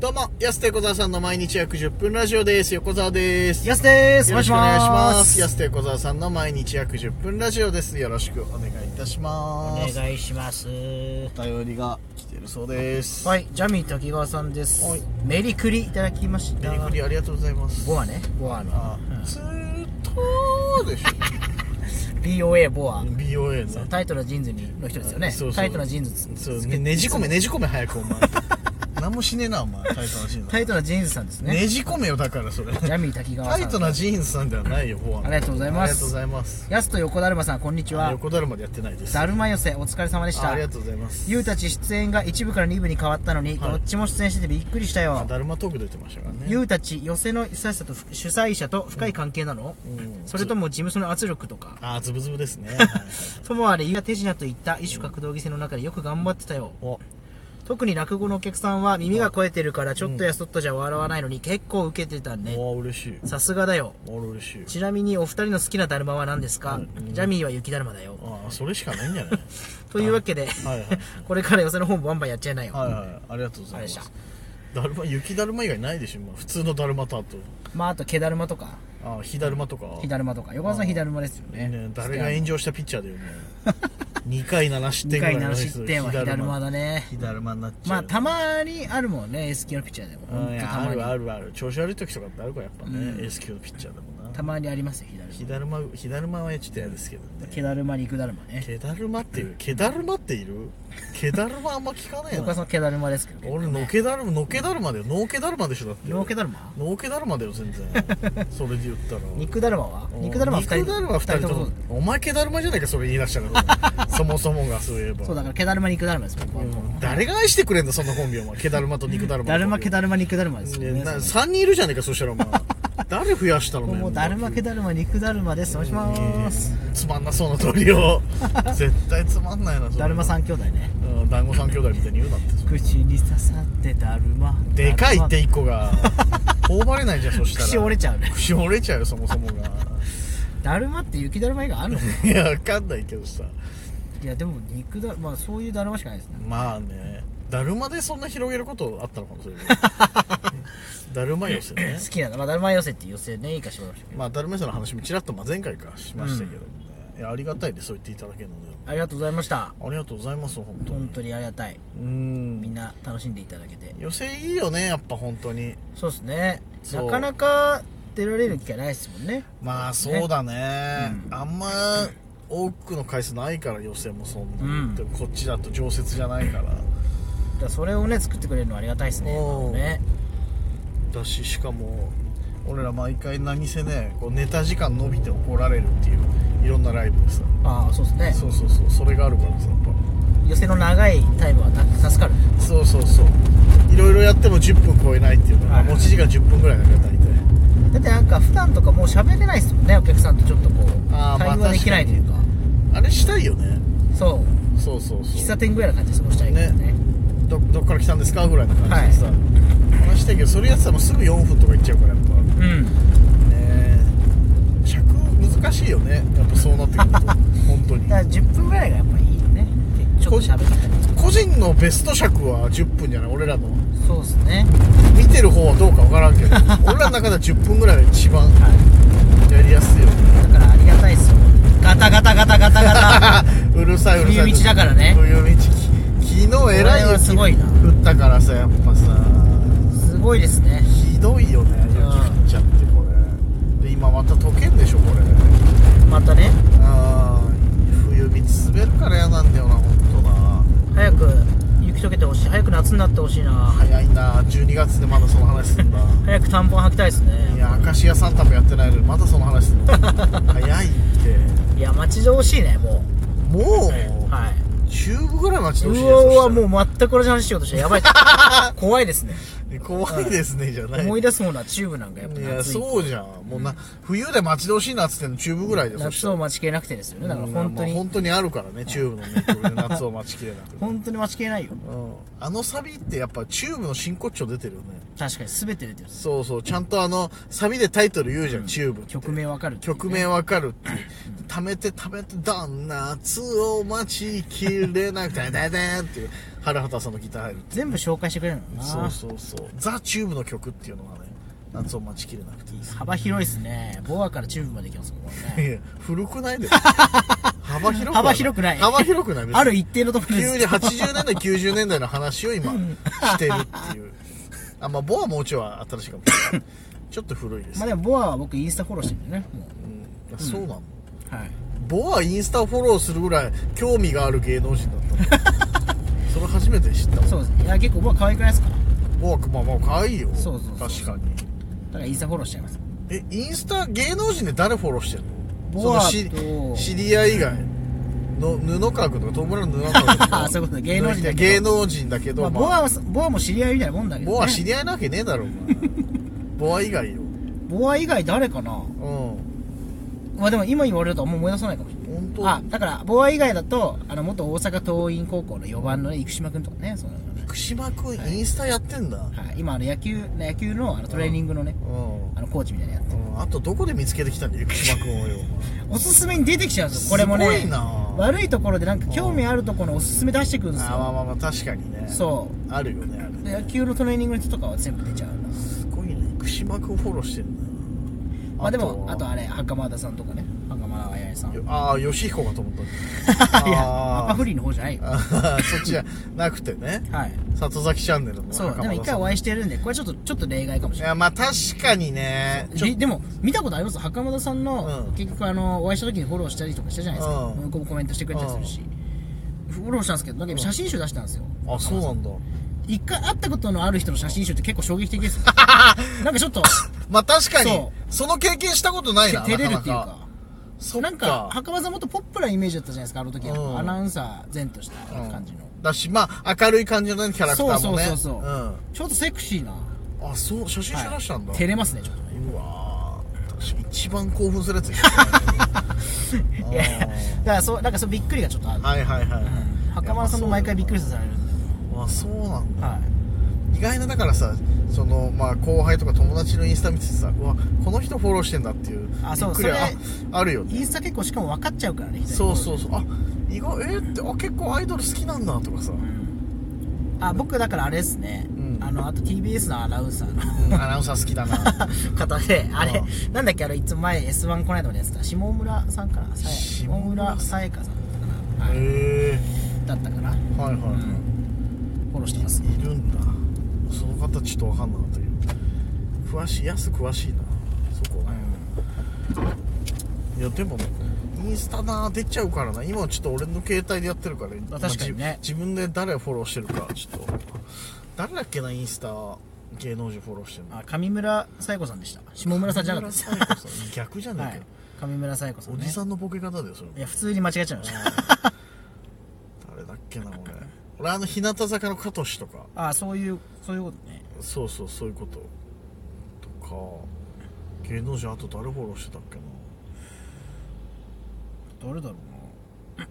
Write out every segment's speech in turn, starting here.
どうも、やすと横澤さんの毎日約10分ラジオです。横澤です。やすですよろしくお願いしま。ますすやすと横澤さんの毎日約10分ラジオです。よろしくお願いいたします。お願いしますお便りが来てるそうです。はいジャミー滝川さんですはいメリクリいただきましたメリクリありがとうございます。ボアねボアのあ、ずーっとでしょ。BOA ボア BOA の。タイトなジーンズにの人ですよねそうそうタイトなジーンズつそう、ねじ込め、ねじ込め早くお前。何もしねえな、お前。タイトなジーンズ。タイトなジーンズさんですねねじ込めよ、だからそれ。ジャミー滝川さんタイトなジーンズさんではないよ、ボアのありがとうございますありがとうございます。やすと横だるまさんこんにちは横だるまでやってないです。だるま寄席お疲れ様でしたあありがとうございます。ゆうたち出演が1部から2部に変わったのに、はいどっちも出演しててびっくりしたよだるまトーク出てましたからね。ゆうたち寄席の主催者と主催者と深い関係なの、うんそれとも事務所の圧力とか？あー、ズブズブですね。はいはいともあれ、ゆう手品といった一種格闘技戦の中でよく頑張ってたよ。お、特に落語のお客さんは耳が肥えてるからちょっとやそっとじゃ笑わないのに結構受けてたね。お嬉しい。さすがだよ。お嬉しい。ちなみにお二人の好きなだるまは何ですか、うんジャミーは雪だるまだよ。あー、それしかないんじゃない？というわけで、はいはい。これから寄せの本バンバンやっちゃいなよ。はいはい。ありがとうございまありがとす。だるま、雪だるま以外ないでしょ、今。普通のだるまとあと。まああと毛だるまとか、あー、火だるまとか。火だるまとか。横川さん火だるまですよね。ね誰が炎上したピッチャーだよね。2 回7失2点ぐらい回7の失点は火だるまだね。火だるまになっちゃう。まあたまにあるもんね、S 級のピッチャーでも。あ。るあるある調子悪い時とかってあるからやっぱね、うん S 級のピッチャーでもなたまにありますよ、火だるま。火だるまはちょっと嫌ですけどね。毛だるま、肉だるまね。毛だるまっていう毛だるまっている？毛だるまあんま聞かねえ横川さなん毛だるまですけど。俺のけだるまのけだるまだよ。のけだるまでしょだって。ノー毛だるま？のけだるまだよ全然。それで言ったら。肉だるまは？うん。肉だるまは2人肉だるま二人とも。お前毛だるまじゃないかそれ言い出したから。そもそもがそういえば。そうだから毛だるま肉だるまです僕は。うん。誰が愛してくれんだそんなコンビお前。毛だるまと肉だるまだるま毛だだるま肉だるまですよ。ねな3人いるじゃねえかそしたらお前誰増やしたのもうだるま毛だるま肉だるまです。おします。つまんなそうな鳥を。絶対つまんないなだるま三兄弟ね。うん団子三兄弟みたいに言うなって。口に刺さってだるま。でかいって一個が。頬張れないじゃんそしたら。ま口折れちゃうね。口折れちゃうよそもそもが。だるまって雪だるま以外あんの？いやわかんないけどさ。いやでも肉だまあそういうだるましかないですね。まあね。だるまでそんな広げることあったのかもしれない だるま寄せね。好きなのまあだるま寄せっていう寄せねいいかしらまあだるま寄せの話もちらっとまあ前回かしましたけどもね、いやありがたいでそう言っていただけるので。ありがとうございました。ありがとうございます本当に。本当にありがたい。うん。みんな楽しんでいただけて。寄せいいよねやっぱ本当に。そうですね。なかなか出られる機会ないですもんね。まあそうだね。うん。あんま多くの回数ないから予選もそんな、うん。でもこっちだと常設じゃないから。だそれをね作ってくれるのはありがたいですね。ねだししかも俺ら毎回何せねこうネタ時間伸びて怒られるっていういろんなライブでさ。ああそうですね。そうそうそうそれがあるからさやっ寄せの長いタイムはな助かる。ぱそうそうそう。いろいろやっても10分超えないっていうのははい持ち時間10分ぐらいだから大体だってなんか普段とかもう喋れないですもんねお客さんとちょっとこう。会話できないというか。あれしたいよね。そう。そうそうそう。喫茶店ぐらいな感じで過ごしたいからねどどっから来たんですか？ぐらいの感じでさ、話したいけどそれやってたらすぐ4分とかいっちゃうからやっぱ。うん。ね尺難しいよね。やっぱそうなってくると。本当に。だから10分ぐらいがやっぱいいよねちょっと喋ったり個人のベスト尺は10分じゃない？俺らの。そうですね。見てる方はどうかわからんけど。俺らの中では10分ぐらいが一番はい。やりやすいよね。だからありがたいですよ。ガタガタガタガタガタ。うるさいうるさい冬道だからね。冬道。き昨日えらいこれはすごいな降ったからさやっぱさ。すごいですね。ひどいよね。雪降っちゃってこれ。で今また溶けんでしょこれ。またね。あー冬道滑るから嫌なんだよな本当な。早く雪解けてほしい。早く夏になってほしいな。早いな。12月でまだその話すんだ。早く短パン履きたいですね。いや明石家サンタもやってないのにまだその話すんの早いって。いや待ち遠しいねももう、うはいチューブぐらい待ち遠しいですうわもう全く同じ話しようとしてやばい。怖いですね。怖いですねじゃない。思い出すものはチューブなんかやっぱいや夏そうじゃん。もうな冬で待ち遠しいなっつってんのチューブぐらいで夏を待ちきれなくてですよね。だからうん本当に。まあ本当にあるからねチューブのね夏を待ちきれなくて。本当に待ちきれないよ。うん。あのサビってやっぱチューブの真骨頂出てるよね。確かに全て出てるそうそうちゃんとあのサビでタイトル言うじゃん、チューブ曲名わかる曲名わかるって溜めて溜めてだ夏を待ちきれクタダダーンっていう春畑さんのギター入る全部紹介してくれるのな。そうそうそう。ザ・チューブの曲っていうのがね夏を待ちきれなくて。いいです幅広いですね。ボアからチューブまで行きますもんね。古くないで。す 幅広くは幅広くない。幅広くないある一定のところです。急に80年代90年代の話を今 してるっていう。あまあボアもうちょいは新しいかもしれない。ちょっと古いです、まあでもボアは僕インスタフォローしてるんでねもう。ん。あそうなの、うはい。ボアインスタをフォローするぐらい興味がある芸能人だった。の それ初めて知ったそうです。いや結構ボア可愛くないですか？ボアまあまあ可愛いよ。そうそう確かに。だからインスタフォローしちゃいます。えインスタ芸能人で誰フォローしてんの？ボアと知り合い以外。の布川君とか友村の布川君とか。あ そういうことね。芸能人だけど。芸能人だけど、まあ、ボアはボアも知り合いみたいなもんだけど、ね、ボア知り合いなわけねえだろ ボア以外よ。ボア以外誰かな？うんまあでも今言われるとあんま思い出さないかもしれない。本当？あだからボア以外だとあの元大阪桐蔭高校の4番のね生島君とかねそうなの。ね、福島君インスタやってんだ、はい、今あの野球野球のあのトレーニングのねうん。あのコーチみたいなやつうん。あとどこで見つけてきたんだよ福島君をよ。おすすめに出てきちゃうんですよ。これもすごねいな。悪いところでなんか興味あるところのおすすめ出してくるんですあまあよまあまあ確かにね。そう。あるよねあるで野球のトレーニングの人とかは全部出ちゃうんだすごいね。福島君フォローしてんだまあでもあとあれ袴田さんとかね。袴田彩さん。よああ吉彦かと思った。いやあー。赤フリーの方じゃないよ。そっちじゃなくてね。はい。里崎チャンネルのそうでも一回お会いしてるんでこれちょっとちょっと例外かもしれない。いやまあ確かにね。ででも見たことあります？袴田さんの、うん。結局あのお会いした時にフォローしたりとかしたじゃないですか、うん。向こうもコメントしてくれたりするし、フォローしたんですけどなん。か写真集出したんですよ。あそうなんだ。一回会ったことのある人の写真集って結構衝撃的ですよ。なんかちょっとまあ確かにそその経験したことないな照れるっていうか。そっなんか袴田さんもっとポップなイメージだったじゃないですかあの時は、うん。アナウンサー前とした感じの、だしまあ明るい感じのねキャラクターもね。そうそうそうそう。うん。ちょっとセクシーな、あそう写真集出したんだ、照れますねちょっと。ねうわー。私一番興奮するやつですね。いやだからそうなんかそうびっくりがちょっとある、はいはいはい、袴田さんも毎回びっくりさせられる。んであそうなんだ。はい。意外なだからさそのまあ後輩とか友達のインスタ見ててさうわこの人フォローしてんだっていうあそうそれああるよね。インスタ結構しかも分かっちゃうからねそうそうそう。あ意外えーってあ結構アイドル好きなんだとかさ、あ僕だからあれですね、うん。あのあと TBS のアナウンサーの。うんアナウンサー好きだな。方であれうなんだっけあのいつも前 S1 この間までやってた？下村さんかな？下下村。村さやかさんだったかな、はい、へだったかな。えはいはい、フォローしてますいるんだその方ちょっと分かんなかったけど。詳しい安詳しいな。そこいやでもインスタな出ちゃうからな。今はちょっと俺の携帯でやってるから。まあ確かにね。自分で誰をフォローしてるかちょっと。誰だっけなインスタ芸能人フォローしてるの。あ上村さや子さんでした。下村さんじゃなかった。逆じゃねはいえかよ、上村さや子さん、ね、おじさんのボケ方だよそれ。いや普通に間違えちゃいました。誰だっけな俺俺あの日向坂の加藤氏とか。あそういうそういうことね。そうそうそういうこととか。芸能人あと誰フォローしてたっけな。誰だろうな。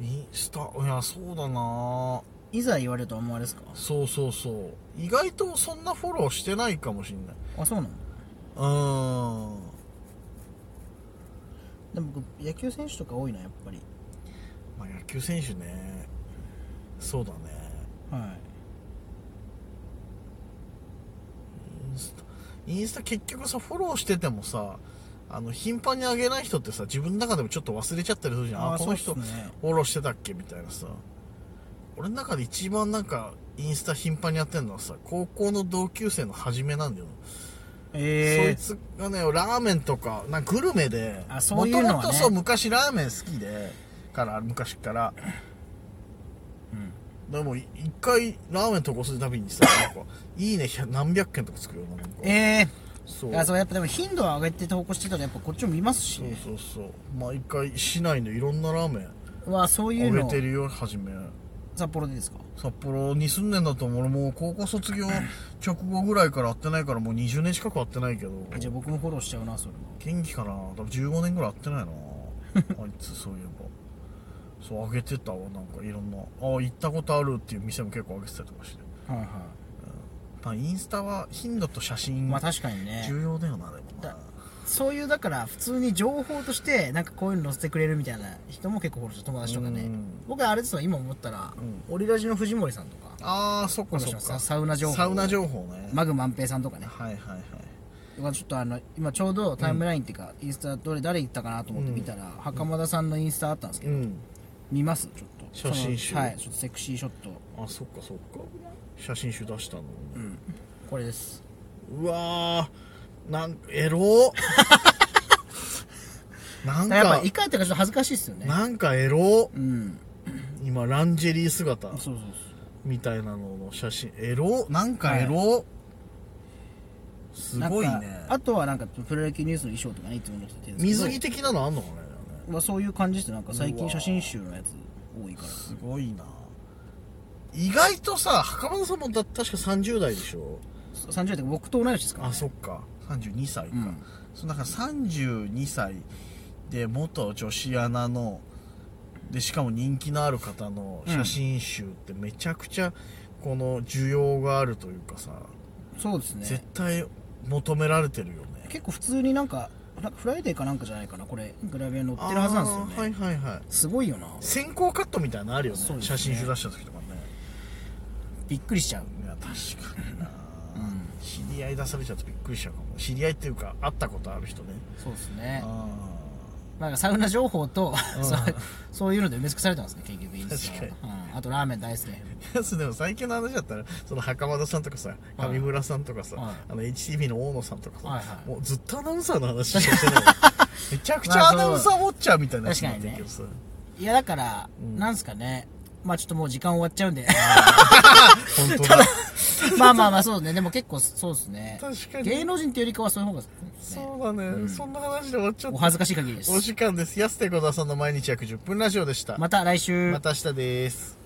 インスタいやそうだな。いざ言われると思われですか？そうそうそう。意外とそんなフォローしてないかもしんない。あそうなの？うーん。でも僕野球選手とか多いなやっぱり。まあ野球選手ねそうだね。はい。インスタ結局さフォローしててもさあの頻繁に上げない人ってさ自分の中でもちょっと忘れちゃったりするじゃん。ああーこの人ね。フォローしてたっけみたいなさ。俺の中で一番なんかインスタ頻繁にやってるのはさ高校の同級生の初めなんだよ、えそいつがねラーメンとかなんかグルメであそういうのはね。もともとそう昔ラーメン好きでから昔からでもい一回ラーメン投稿するたびにさ なんかいいね何百件とかつくよななんか。ええ。そう。いやそうやっぱでも頻度を上げて投稿してたらやっぱこっちも見ますし。そうそうそう。毎回市内のいろんなラーメンうわそういあうの。げてるよ初め。札幌でですか？札幌に住んでんだと思う俺もう高校卒業 直後ぐらいから会ってないからもう20年近く会ってないけど。えじゃあ僕もフォローしちゃうなそれも元気かな？多分15年ぐらい会ってないな。あいつそういえばそうあげてたわなんかいろんな。あ行ったことあるっていう店も結構あげてたりとかして。はいはまあインスタは頻度と写い真まあ確かにね。重要だよなでもな。だそういうだから普通に情報としてなんかこういうの載せてくれるみたいな人も結構フォローし友達とかね。うん。僕はあれですわ今思ったら、うオリラジの藤森さんとか。ああそっかそっか。サウナ情報。サウナ情報ね。マグ万平さんとかね。はいはいはい。ちょっとあの今ちょうどタイムラインっていうか、インスタどれ誰行ったかなと思って見たら、袴田さんのインスタあったんですけど、うん見ます？ちょっと。写真集。はい。ちょっとセクシーショット。あそっかそっか。写真集出したの。うん。これです。うわー。なんエロ？なんか。やっぱ一回やったからちょっと恥ずかしいっすよね。なんかエロ？うん。今ランジェリー姿。そうそうそう。みたいなのの写真。エロ？なんかエロ、すごいなんかねあとはなんかプロ野球ニュースの衣装とかねいつも載せてるんですけど。水着的なのあんのかね？まあ、そういう感じですなんか最近写真集のやつ多いから。すごいな。意外とさ袴田さんもだ確か30代でしょ？30代とか僕と同い年ですから、あね、そっか。32歳か、うん。そのなんか32歳で元女子アナのでしかも人気のある方の写真集ってめちゃくちゃこの需要があるというかさ、そうです絶ね対求められてるよね。結構普通になんかなんかフライデーかなんかじゃないかなこれ。グラビアに載ってるはずなんですよね、はいはいはい。すごいよな。先行カットみたいなのあるよね。そうですね。写真集出した時とかね。びっくりしちゃう。いや確かにな、うん。知り合い出されちゃうとびっくりしちゃうかも。知り合いっていうか会ったことある人ね。そうですね。あなんかサウナ情報とうん。そうそういうので埋め尽くされてますね結局インスタは。確うん、あとラーメン大好き。でも最近の話だったらその袴田さんとかさ上村さんとかさ、はい。あの HTV の大野さんとかさ、はいはい。もうずっとアナウンサーの話してない。めちゃくちゃアナウンサーウォッチャーみたいなやつになってるけどさ、いやだから、うん。なんすかね。まあちょっともう時間終わっちゃうんで。本当だ。まあまあまあそうね。でも結構そうですね。確かに。芸能人っていうよりかはそういう方が、ね、そうだね、うん。そんな話で終わっちゃった。お恥ずかしい限りです。お時間です。安手小田さんの毎日約10分ラジオでした。また来週。また明日です